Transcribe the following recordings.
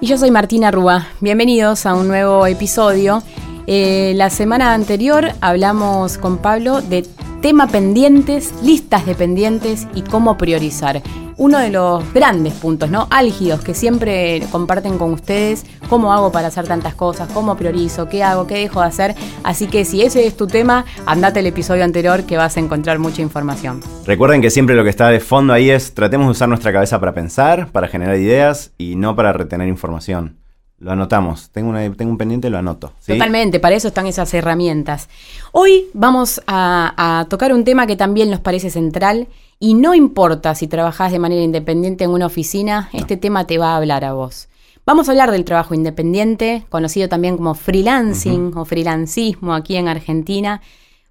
Y yo soy Martina Rúa. Bienvenidos a un nuevo episodio. Eh, la semana anterior hablamos con Pablo de tema pendientes, listas de pendientes y cómo priorizar uno de los grandes puntos, ¿no? Álgidos que siempre comparten con ustedes, cómo hago para hacer tantas cosas, cómo priorizo, qué hago, qué dejo de hacer. Así que si ese es tu tema, andate el episodio anterior que vas a encontrar mucha información. Recuerden que siempre lo que está de fondo ahí es tratemos de usar nuestra cabeza para pensar, para generar ideas y no para retener información. Lo anotamos. Tengo, tengo un pendiente, lo anoto. Totalmente, para eso están esas herramientas. Hoy vamos a, a tocar un tema que también nos parece central y no importa si trabajás de manera independiente en una oficina, este tema te va a hablar a vos. Vamos a hablar del trabajo independiente, conocido también como freelancing o freelancismo aquí en Argentina.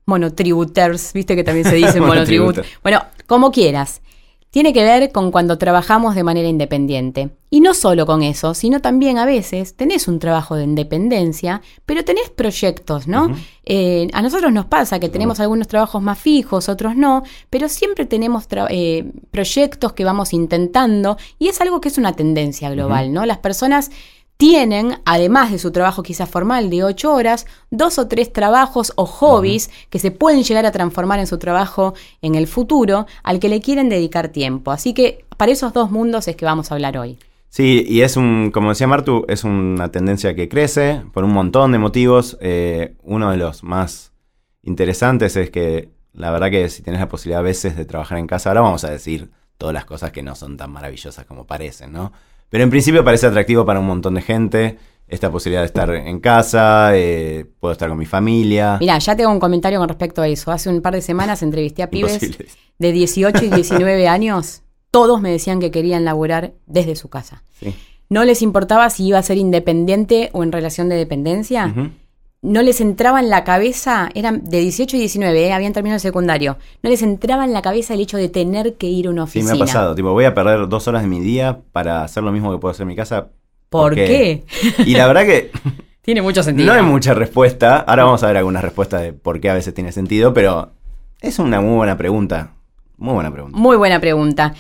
Monotributers, viste que también se dice monotribut. Bueno, como quieras tiene que ver con cuando trabajamos de manera independiente. Y no solo con eso, sino también a veces tenés un trabajo de independencia, pero tenés proyectos, ¿no? Eh, a nosotros nos pasa que tenemos algunos trabajos más fijos, otros no, pero siempre tenemos eh, proyectos que vamos intentando y es algo que es una tendencia global, ¿no? Las personas tienen, además de su trabajo quizás formal de ocho horas, dos o tres trabajos o hobbies que se pueden llegar a transformar en su trabajo en el futuro al que le quieren dedicar tiempo. Así que para esos dos mundos es que vamos a hablar hoy. Sí, y es un, como decía Martu, es una tendencia que crece por un montón de motivos. Eh, uno de los más interesantes es que la verdad que si tienes la posibilidad a veces de trabajar en casa, ahora vamos a decir todas las cosas que no son tan maravillosas como parecen, ¿no? Pero en principio parece atractivo para un montón de gente esta posibilidad de estar en casa, eh, puedo estar con mi familia. Mira, ya tengo un comentario con respecto a eso. Hace un par de semanas entrevisté a pibes de 18 y 19 años. Todos me decían que querían laburar desde su casa. No les importaba si iba a ser independiente o en relación de dependencia no les entraba en la cabeza, eran de 18 y 19, eh, habían terminado el secundario, no les entraba en la cabeza el hecho de tener que ir a una oficina. Sí, me ha pasado, tipo, voy a perder dos horas de mi día para hacer lo mismo que puedo hacer en mi casa. ¿Por, qué? Y la verdad que... tiene mucho sentido. No hay mucha respuesta, ahora vamos a ver algunas respuestas de por qué a veces tiene sentido, pero es una muy buena pregunta. Muy buena pregunta. Muy buena pregunta.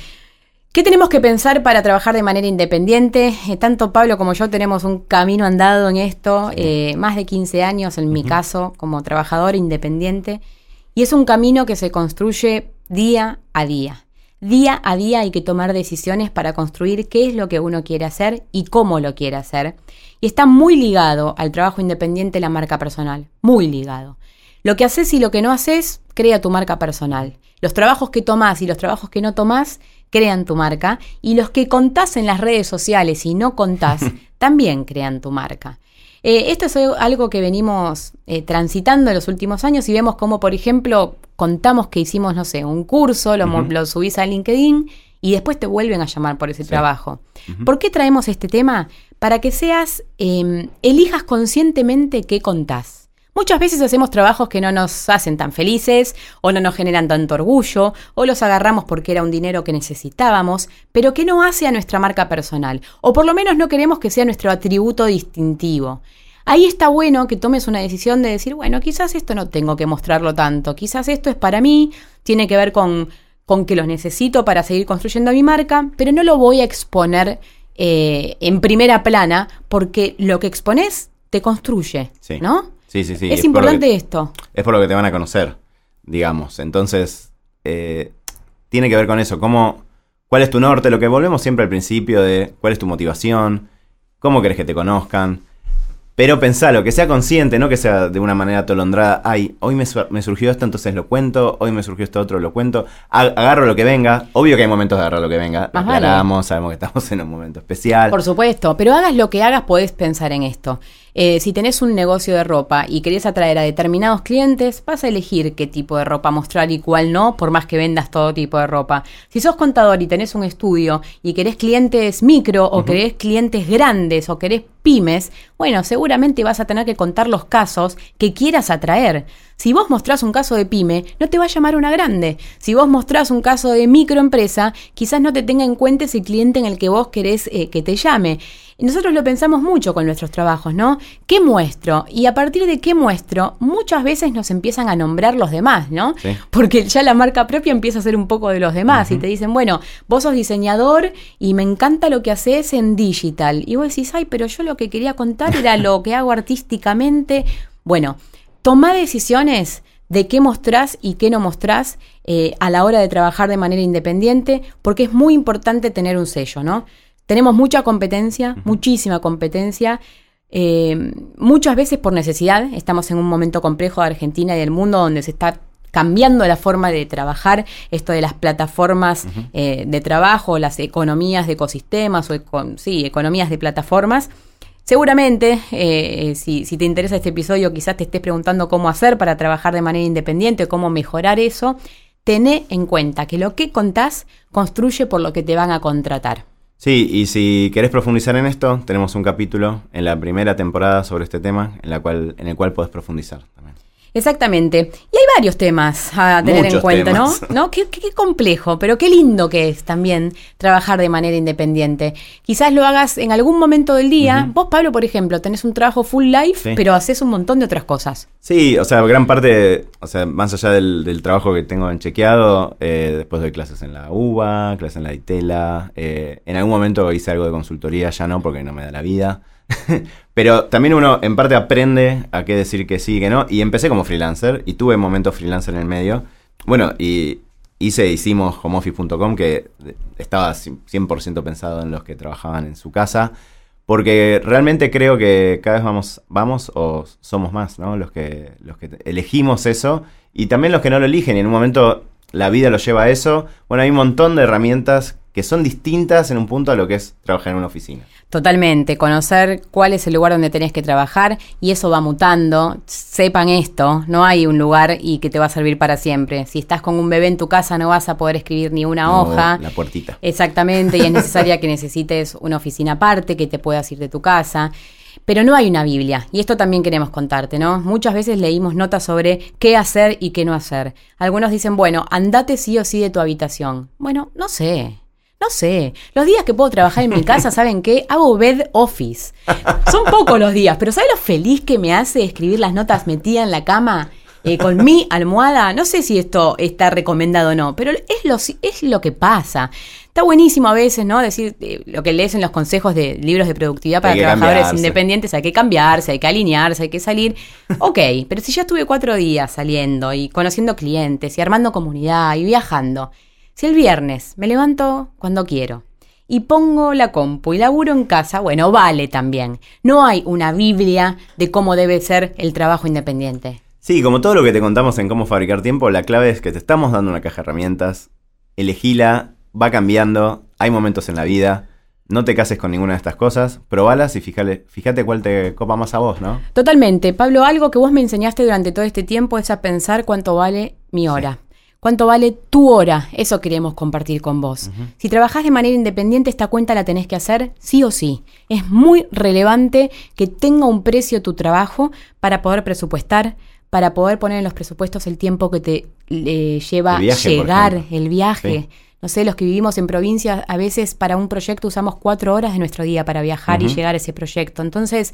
¿Qué tenemos que pensar para trabajar de manera independiente? Eh, tanto Pablo como yo tenemos un camino andado en esto, eh, más de 15 años en mi caso como trabajador independiente, y es un camino que se construye día a día. Día a día hay que tomar decisiones para construir qué es lo que uno quiere hacer y cómo lo quiere hacer. Y está muy ligado al trabajo independiente la marca personal, muy ligado. Lo que haces y lo que no haces, crea tu marca personal. Los trabajos que tomás y los trabajos que no tomás crean tu marca y los que contás en las redes sociales y no contás también crean tu marca. Eh, esto es algo que venimos eh, transitando en los últimos años y vemos como, por ejemplo, contamos que hicimos, no sé, un curso, lo, subís a LinkedIn y después te vuelven a llamar por ese trabajo. ¿Por qué traemos este tema? Para que seas, em, elijas conscientemente qué contás. Muchas veces hacemos trabajos que no nos hacen tan felices o no nos generan tanto orgullo o los agarramos porque era un dinero que necesitábamos, pero que no hace a nuestra marca personal o por lo menos no queremos que sea nuestro atributo distintivo. Ahí está bueno que tomes una decisión de decir, bueno, quizás esto no tengo que mostrarlo tanto, quizás esto es para mí, tiene que ver con, con que lo necesito para seguir construyendo mi marca, pero no lo voy a exponer eh, en primera plana porque lo que expones te construye, ¿no? Sí, sí, sí. Es, importante esto. Es por lo que te van a conocer, digamos. Entonces, eh, tiene que ver con eso. ¿Cómo, ¿Cuál es tu norte? Lo que volvemos siempre al principio de cuál es tu motivación, cómo querés que te conozcan. Pero pensalo, que sea consciente, no que sea de una manera atolondrada. Ay, hoy me, surgió esto, entonces lo cuento. Hoy me surgió esto otro, lo cuento. Agarro lo que venga. Obvio que hay momentos de agarrar lo que venga. Lo aclaramos, sabemos que estamos en un momento especial. Por supuesto, pero hagas lo que hagas, podés pensar en esto. Eh, si tenés un negocio de ropa y querés atraer a determinados clientes, vas a elegir qué tipo de ropa mostrar y cuál no, por más que vendas todo tipo de ropa. Si sos contador y tenés un estudio y querés clientes micro o querés clientes grandes o querés pymes, bueno, seguramente vas a tener que contar los casos que quieras atraer. Si vos mostrás un caso de pyme, no te va a llamar una grande. Si vos mostrás un caso de microempresa, quizás no te tenga en cuenta ese cliente en el que vos querés eh, que te llame. Y nosotros lo pensamos mucho con nuestros trabajos, ¿no? ¿Qué muestro? Y a partir de qué muestro, muchas veces nos empiezan a nombrar los demás, ¿no? Porque ya la marca propia empieza a ser un poco de los demás y te dicen, bueno, vos sos diseñador y me encanta lo que haces en digital. Y vos decís, ay, pero yo lo que quería contar era lo que hago artísticamente. Bueno, toma decisiones de qué mostrás y qué no mostrás eh, a la hora de trabajar de manera independiente, porque es muy importante tener un sello, ¿no? Tenemos mucha competencia, muchísima competencia, eh, muchas veces por necesidad. Estamos en un momento complejo de Argentina y del mundo donde se está cambiando la forma de trabajar, esto de las plataformas eh, de trabajo, las economías de ecosistemas o sí, economías de plataformas. Seguramente, eh, si, te interesa este episodio, quizás te estés preguntando cómo hacer para trabajar de manera independiente, cómo mejorar eso. Tené en cuenta que lo que contás construye por lo que te van a contratar. Sí, y si querés profundizar en esto, tenemos un capítulo en la primera temporada sobre este tema, en, la cual, en el cual podés profundizar. Exactamente. Y hay varios temas a tener en cuenta, ¿no? ¿no? Qué, complejo, pero qué lindo que es también trabajar de manera independiente. Quizás lo hagas en algún momento del día. Vos, Pablo, por ejemplo, tenés un trabajo full life, pero haces un montón de otras cosas. Sí, o sea, gran parte, o sea, más allá del, trabajo que tengo en chequeado, eh, después doy clases en la UBA, clases en la ITELA. Eh, en algún momento hice algo de consultoría, ya no, porque no me da la vida. Pero también uno en parte aprende a qué decir que sí y que no. Y empecé como freelancer y tuve momentos freelancer en el medio. Bueno, y hice, hicimos homeoffice.com que estaba 100% pensado en los que trabajaban en su casa. Porque realmente creo que cada vez vamos, vamos o somos más, ¿no? Los que, los que elegimos eso. Y también los que no lo eligen y en un momento la vida lo lleva a eso. Bueno, hay un montón de herramientas que son distintas en un punto a lo que es trabajar en una oficina. Totalmente, conocer cuál es el lugar donde tenés que trabajar y eso va mutando. Sepan esto, no hay un lugar y que te va a servir para siempre. Si estás con un bebé en tu casa no vas a poder escribir ni una hoja. La puertita. Exactamente, y es necesaria que necesites una oficina aparte, que te puedas ir de tu casa. Pero no hay una Biblia, y esto también queremos contarte, ¿no? Muchas veces leímos notas sobre qué hacer y qué no hacer. Algunos dicen, bueno, andate sí o sí de tu habitación. Bueno, no sé, no sé, los días que puedo trabajar en mi casa, ¿saben qué? Hago bed office. Son pocos los días, pero ¿sabes lo feliz que me hace escribir las notas metida en la cama? Eh, con mi almohada, no sé si esto está recomendado o no, pero es lo, es lo que pasa. Está buenísimo a veces, ¿no? Decir eh, lo que lees en los consejos de libros de productividad para trabajadores independientes, hay que cambiarse, hay que alinearse, hay que salir. Ok, pero si ya estuve cuatro días saliendo y conociendo clientes y armando comunidad y viajando, si el viernes me levanto cuando quiero y pongo la compu y laburo en casa, bueno, vale también. No hay una Biblia de cómo debe ser el trabajo independiente. Sí, como todo lo que te contamos en cómo fabricar tiempo, la clave es que te estamos dando una caja de herramientas, elegila, va cambiando, hay momentos en la vida. No te cases con ninguna de estas cosas, probalas y fíjate, fíjate cuál te copa más a vos, ¿no? Totalmente. Pablo, algo que vos me enseñaste durante todo este tiempo es a pensar cuánto vale mi hora cuánto vale tu hora. Eso queremos compartir con vos. Si trabajás de manera independiente, esta cuenta la tenés que hacer sí o sí. Es muy relevante que tenga un precio tu trabajo para poder presupuestar, para poder poner en los presupuestos el tiempo que te lleva llegar, el viaje. No sé, los que vivimos en provincia, a veces para un proyecto usamos cuatro horas de nuestro día para viajar y llegar a ese proyecto. Entonces,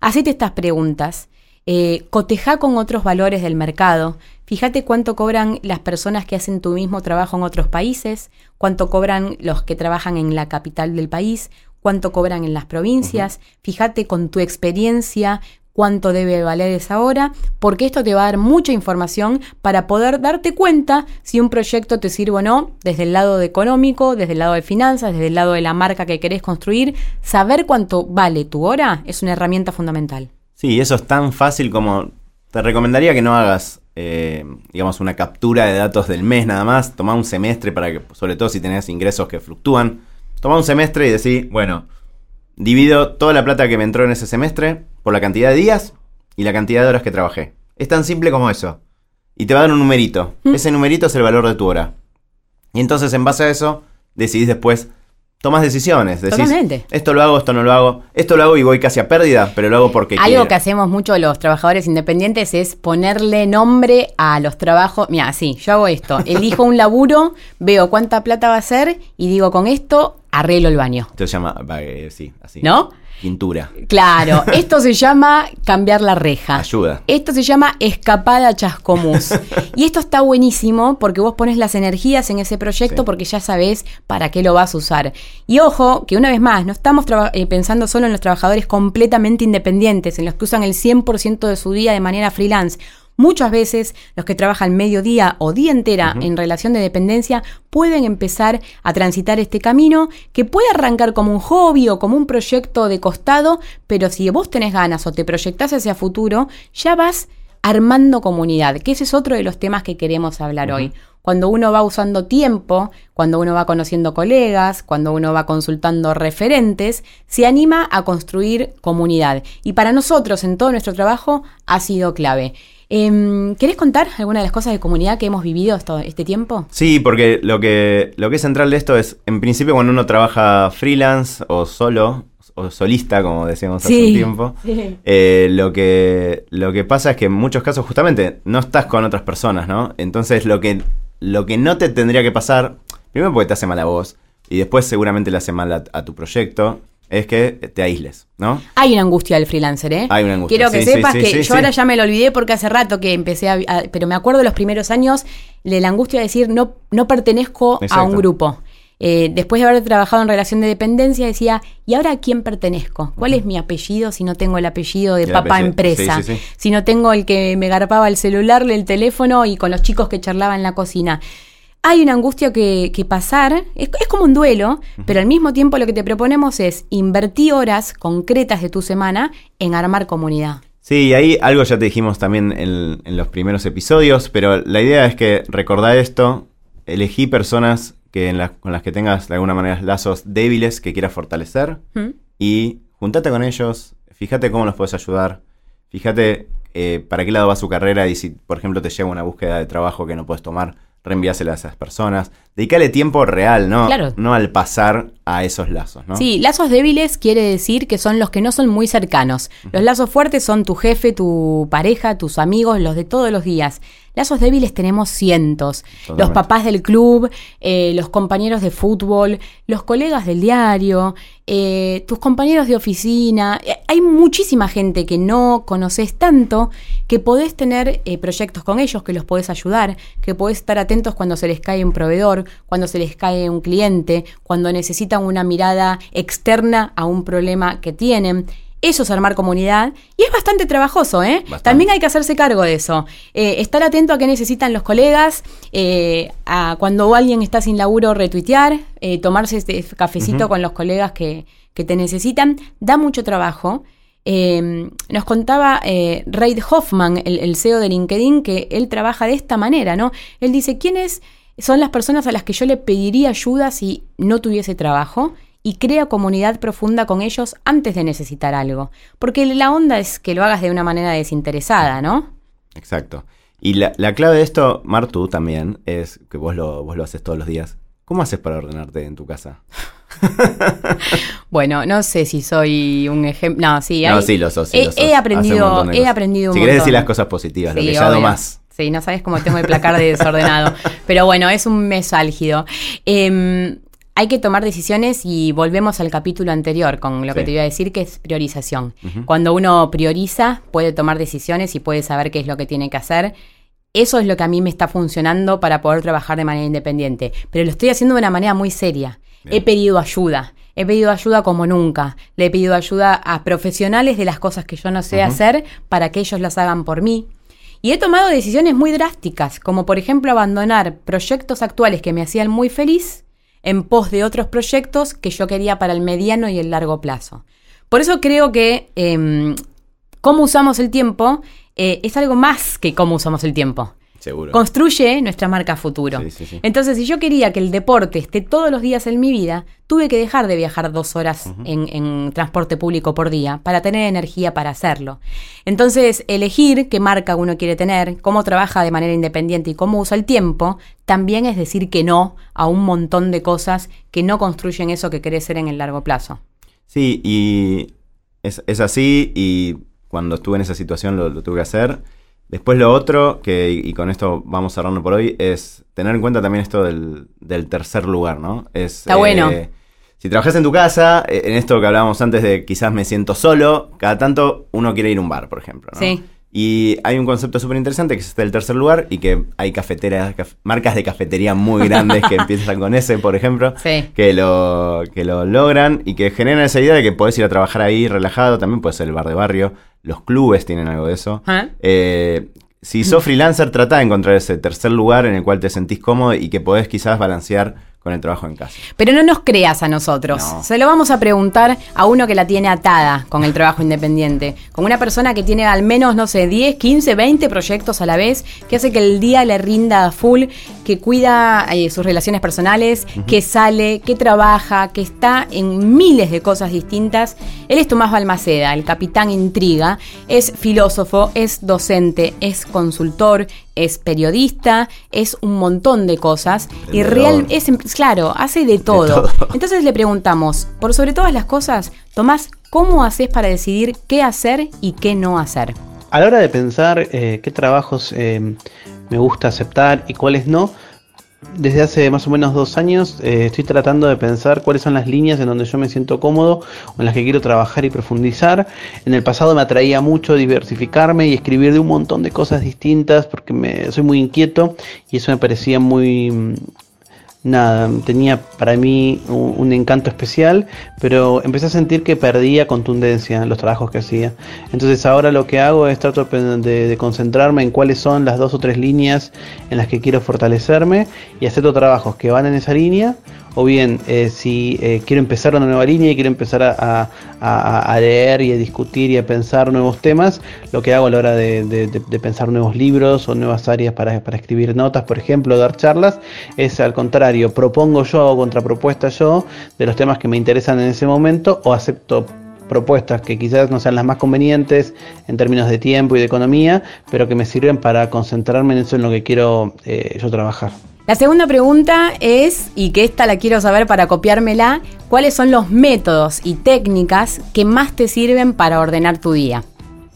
hacete estas preguntas. Eh, coteja con otros valores del mercado. Fíjate cuánto cobran las personas que hacen tu mismo trabajo en otros países, cuánto cobran los que trabajan en la capital del país, cuánto cobran en las provincias. Fíjate con tu experiencia cuánto debe valer esa hora, porque esto te va a dar mucha información para poder darte cuenta si un proyecto te sirve o no, desde el lado económico, desde el lado de finanzas, desde el lado de la marca que querés construir. Saber cuánto vale tu hora es una herramienta fundamental. Sí, eso es tan fácil como te recomendaría que no hagas eh, digamos, una captura de datos del mes nada más. Toma un semestre para que, sobre todo si tenés ingresos que fluctúan, toma un semestre y decís, bueno, divido toda la plata que me entró en ese semestre por la cantidad de días y la cantidad de horas que trabajé. Es tan simple como eso. Y te va a dar un numerito. Mm. Ese numerito es el valor de tu hora. Y entonces en base a eso decidís después, tomas decisiones. Decís, Totalmente. esto lo hago, esto no lo hago. Esto lo hago y voy casi a pérdida, pero lo hago porque Algo quiero. que hacemos mucho los trabajadores independientes es ponerle nombre a los trabajos. Mira, sí, yo hago esto. Elijo un laburo, veo cuánta plata va a ser y digo, con esto arreglo el baño. Esto se llama, eh, sí, así. ¿No? Pintura. Claro, esto se llama cambiar la reja. Ayuda. Esto se llama escapada chascomús. y esto está buenísimo porque vos pones las energías en ese proyecto Sí. porque ya sabés para qué lo vas a usar. Y ojo, que una vez más, no estamos eh, pensando solo en los trabajadores completamente independientes, en los que usan el 100% de su día de manera freelance. Muchas veces los que trabajan mediodía o día entera en relación de dependencia pueden empezar a transitar este camino que puede arrancar como un hobby o como un proyecto de costado, pero si vos tenés ganas o te proyectás hacia futuro, ya vas armando comunidad, que ese es otro de los temas que queremos hablar hoy. Cuando uno va usando tiempo, cuando uno va conociendo colegas, cuando uno va consultando referentes, se anima a construir comunidad. Y para nosotros en todo nuestro trabajo ha sido clave. Em, ¿Querés contar alguna de las cosas de comunidad que hemos vivido esto- este tiempo? Sí, porque lo que, lo que es central de esto es, en principio, cuando uno trabaja freelance o solo, o solista, como decíamos hace un tiempo, eh, lo, que, lo que pasa es que en muchos casos, justamente, no estás con otras personas, ¿no? Entonces, lo que, lo que no te tendría que pasar, primero porque te hace mal a vos, y después seguramente le hace mal a, a tu proyecto, es que te aísles, ¿no? Hay una angustia del freelancer, ¿eh? Hay una angustia, Quiero que sí, sepas sí, que yo ahora ya me lo olvidé porque hace rato que empecé a, a- Pero me acuerdo los primeros años de la angustia de decir no, no pertenezco a un grupo. Eh, después de haber trabajado en relación de dependencia, decía, ¿y ahora a quién pertenezco? ¿Cuál es mi apellido si no tengo el apellido de El papá apellido, empresa? sí, sí, sí. Si no tengo el que me garpaba el celular, el teléfono y con los chicos que charlaban en la cocina. Hay una angustia que, que pasar, es, es como un duelo, pero al mismo tiempo lo que te proponemos es invertir horas concretas de tu semana en armar comunidad. Sí, y ahí algo ya te dijimos también en, en los primeros episodios, pero la idea es que recordá esto, elegí personas que en con las que tengas de alguna manera lazos débiles que quieras fortalecer y juntate con ellos, fíjate cómo los puedes ayudar, fíjate eh, para qué lado va su carrera y si, por ejemplo, te llega una búsqueda de trabajo que no puedes tomar, reenviásela a esas personas. Dedícale tiempo real, ¿no? Claro. No al pasar a esos lazos, ¿no? Sí, lazos débiles quiere decir que son los que no son muy cercanos. Los lazos fuertes son tu jefe, tu pareja, tus amigos, los de todos los días. Lazos débiles tenemos cientos. Los papás del club, eh, los compañeros de fútbol, los colegas del diario, eh, tus compañeros de oficina. Eh, Hay muchísima gente que no conoces tanto que podés tener eh, proyectos con ellos, que los podés ayudar, que podés estar atentos cuando se les cae un proveedor, cuando se les cae un cliente, cuando necesitan una mirada externa a un problema que tienen. Eso es armar comunidad y es bastante trabajoso, ¿eh? Bastante. También hay que hacerse cargo de eso. Eh, estar atento a qué necesitan los colegas, eh, a cuando alguien está sin laburo, retuitear, eh, tomarse este cafecito con los colegas que, que te necesitan, da mucho trabajo. Nos contaba Reid Hoffman, el, el CEO de LinkedIn, que él trabaja de esta manera, ¿no? Él dice, ¿quiénes son las personas a las que yo le pediría ayuda si no tuviese trabajo? Y crea comunidad profunda con ellos antes de necesitar algo. Porque la onda es que lo hagas de una manera desinteresada, ¿no? Exacto. Y la, la clave de esto, Martu, también, es que vos lo, vos lo haces todos los días. ¿Cómo haces para ordenarte en tu casa? Bueno, no sé si soy un ejemplo. No, sí, no, hay- sí, lo sos. sí, he, lo sos. he un aprendido, de he aprendido un Si querés montón. decir las cosas positivas, lo que ya no más. Sí, no sabes cómo tengo el placar de desordenado. Pero bueno, es un mes álgido. Em, hay que tomar decisiones y volvemos al capítulo anterior con lo que te iba a decir, que es priorización. Cuando uno prioriza, puede tomar decisiones y puede saber qué es lo que tiene que hacer. Eso es lo que a mí me está funcionando para poder trabajar de manera independiente. Pero lo estoy haciendo de una manera muy seria. Bien. He pedido ayuda. He pedido ayuda como nunca. Le he pedido ayuda a profesionales de las cosas que yo no sé hacer para que ellos las hagan por mí. Y he tomado decisiones muy drásticas, como por ejemplo abandonar proyectos actuales que me hacían muy feliz en pos de otros proyectos que yo quería para el mediano y el largo plazo. Por eso creo que em, cómo usamos el tiempo eh, es algo más que cómo usamos el tiempo. Seguro. construye nuestra marca futuro. Sí, sí, sí. Entonces, si yo quería que el deporte esté todos los días en mi vida, tuve que dejar de viajar dos horas en, en transporte público por día para tener energía para hacerlo. Entonces, elegir qué marca uno quiere tener, cómo trabaja de manera independiente y cómo usa el tiempo, también es decir que no a un montón de cosas que no construyen eso que querés ser en el largo plazo. Sí, y es, es así y cuando estuve en esa situación lo, lo tuve que hacer. Después lo otro, que, y con esto vamos cerrando por hoy, es tener en cuenta también esto del, del tercer lugar, ¿no? Es, Está bueno. Si trabajas en tu casa, eh, en esto que hablábamos antes de quizás me siento solo, cada tanto uno quiere ir a un bar, por ejemplo, ¿no? Sí. Y hay un concepto súper interesante que es este del tercer lugar y que hay cafeteras, caf- marcas de cafetería muy grandes que empiezan con ese, por ejemplo, Sí. que lo, que lo logran y que generan esa idea de que podés ir a trabajar ahí relajado, también puede ser el bar de barrio, los clubes tienen algo de eso. ¿Ah? Eh, si sos freelancer, trata de encontrar ese tercer lugar en el cual te sentís cómodo y que podés quizás balancear con el trabajo en casa. Pero no nos creas a nosotros. No. Se lo vamos a preguntar a uno que la tiene atada con el trabajo independiente. Con una persona que tiene al menos, no sé, 10, 15, 20 proyectos a la vez, que hace que el día le rinda a full, que cuida eh, sus relaciones personales, que sale, que trabaja, que está en miles de cosas distintas. Él es Tomás Balmaceda, el capitán intriga. Es filósofo, es docente, es consultor, es periodista, es un montón de cosas. Y real, es, em- claro, hace de todo. todo. Entonces le preguntamos, por sobre todas las cosas, Tomás, ¿cómo haces para decidir qué hacer y qué no hacer? A la hora de pensar eh, qué trabajos eh, me gusta aceptar y cuáles no, desde hace más o menos dos años eh, estoy tratando de pensar cuáles son las líneas en donde yo me siento cómodo o en las que quiero trabajar y profundizar. En el pasado me atraía mucho diversificarme y escribir de un montón de cosas distintas porque me, soy muy inquieto y eso me parecía muy... nada, tenía para mí un, encanto especial, pero empecé a sentir que perdía contundencia en los trabajos que hacía. Entonces ahora lo que hago es trato de, concentrarme en cuáles son las dos o tres líneas en las que quiero fortalecerme y hacer trabajos que van en esa línea. O bien, eh, si eh, quiero empezar una nueva línea y quiero empezar a, leer y a discutir y a pensar nuevos temas, lo que hago a la hora de, pensar nuevos libros o nuevas áreas para, para escribir notas, por ejemplo, dar charlas, es al contrario, propongo yo o contrapropuesta yo de los temas que me interesan en ese momento o acepto propuestas que quizás no sean las más convenientes en términos de tiempo y de economía, pero que me sirven para concentrarme en eso en lo que quiero eh, yo trabajar. La segunda pregunta es, y que esta la quiero saber para copiármela, ¿cuáles son los métodos y técnicas que más te sirven para ordenar tu día?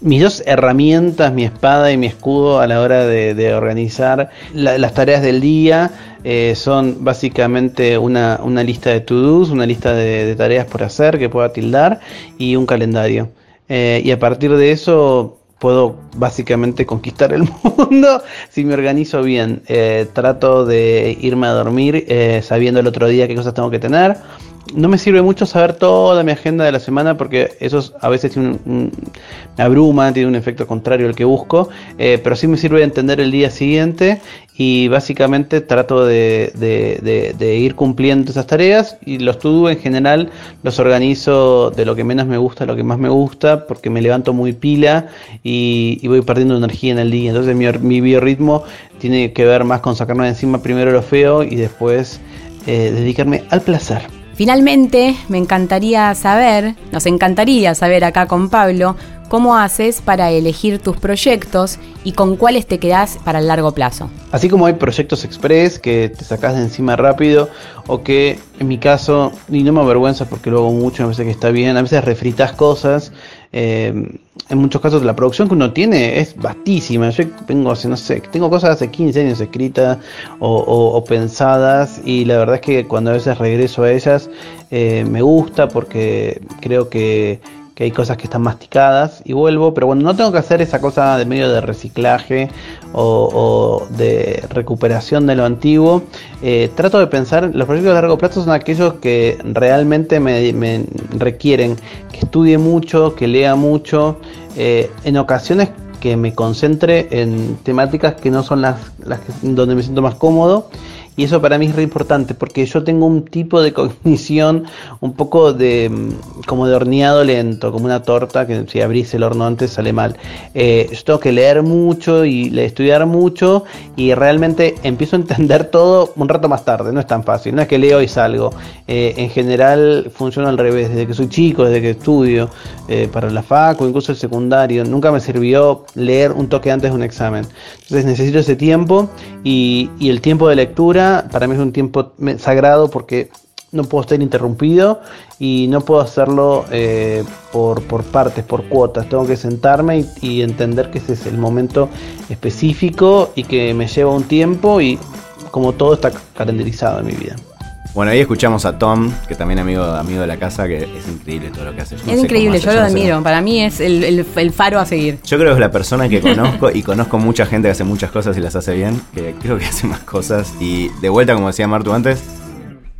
Mis dos herramientas, mi espada y mi escudo a la hora de, organizar la- las tareas del día eh, son básicamente una, lista de to-dos, una lista de, de tareas por hacer que pueda tildar y un calendario. Eh, y a partir de eso puedo básicamente conquistar el mundo si me organizo bien. Eh, trato de irme a dormir eh, sabiendo el otro día qué cosas tengo que tener. No me sirve mucho saber toda mi agenda de la semana porque eso es- a veces tiene un- me abruma, tiene un efecto contrario al que busco, eh, pero sí me sirve entender el día siguiente y básicamente trato de, ir cumpliendo esas tareas y los to-do en general los organizo de lo que menos me gusta a lo que más me gusta porque me levanto muy pila y, y voy perdiendo energía en el día. Entonces mi, mi biorritmo tiene que ver más con sacarme de encima primero lo feo y después eh, dedicarme al placer. Finalmente, me encantaría saber, nos encantaría saber acá con Pablo, cómo haces para elegir tus proyectos y con cuáles te quedás para el largo plazo. Así como hay proyectos express que te sacas de encima rápido o que en mi caso, y no me avergüenza porque lo hago mucho, me parece que está bien, a veces refritas cosas. Eh, en muchos casos la producción que uno tiene es vastísima. Yo hace, no sé, tengo cosas hace 15 años escritas o pensadas y la verdad es que cuando a veces regreso a ellas eh, me gusta porque creo que que hay cosas que están masticadas y vuelvo, pero bueno, no tengo que hacer esa cosa de medio de reciclaje o, de recuperación de lo antiguo. Eh, trato de pensar, los proyectos de largo plazo son aquellos que realmente me, me requieren que estudie mucho, que lea mucho, eh, en ocasiones que me concentre en temáticas que no son las, las que- donde me siento más cómodo Y eso para mí es re importante porque yo tengo un tipo de cognición un poco de mm, como de horneado lento, como una torta que si abrís el horno antes sale mal. Eh, yo tengo que leer mucho y estudiar mucho y realmente empiezo a entender todo un rato más tarde, no es tan fácil, no es que leo y salgo. Eh, en general funciona al revés, desde que soy chico, desde que estudio, eh, para la fac o incluso el secundario, nunca me sirvió leer un toque antes de un examen. Entonces necesito ese tiempo y el tiempo de lectura para mí es un tiempo sagrado porque no puedo estar interrumpido y no puedo hacerlo eh, por, por, partes, por cuotas. Tengo que sentarme y, entender que ese es el momento específico y que me lleva un tiempo y como todo está calendarizado en mi vida. Bueno, ahí escuchamos a Tom, que también amigo, amigo de la casa, que es increíble todo lo que hace. es increíble, yo lo admiro. Para mí es el, el, faro a seguir. Yo creo que es la persona que conozco y conozco mucha gente que hace muchas cosas y las hace bien, que creo que hace más cosas. Y de vuelta, como decía Martu antes,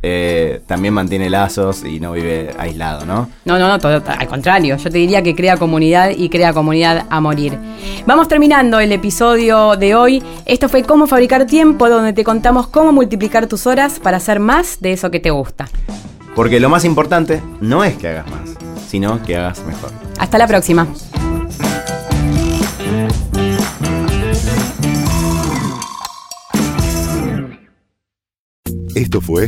eh, también mantiene lazos y no vive aislado, ¿no? No, no, no, todo, al contrario, yo te diría que crea comunidad y crea comunidad a morir. Vamos terminando el episodio de hoy. Esto fue Cómo fabricar tiempo, donde te contamos cómo multiplicar tus horas para hacer más de eso que te gusta. Porque lo más importante no es que hagas más, sino que hagas mejor. Hasta la próxima. Esto fue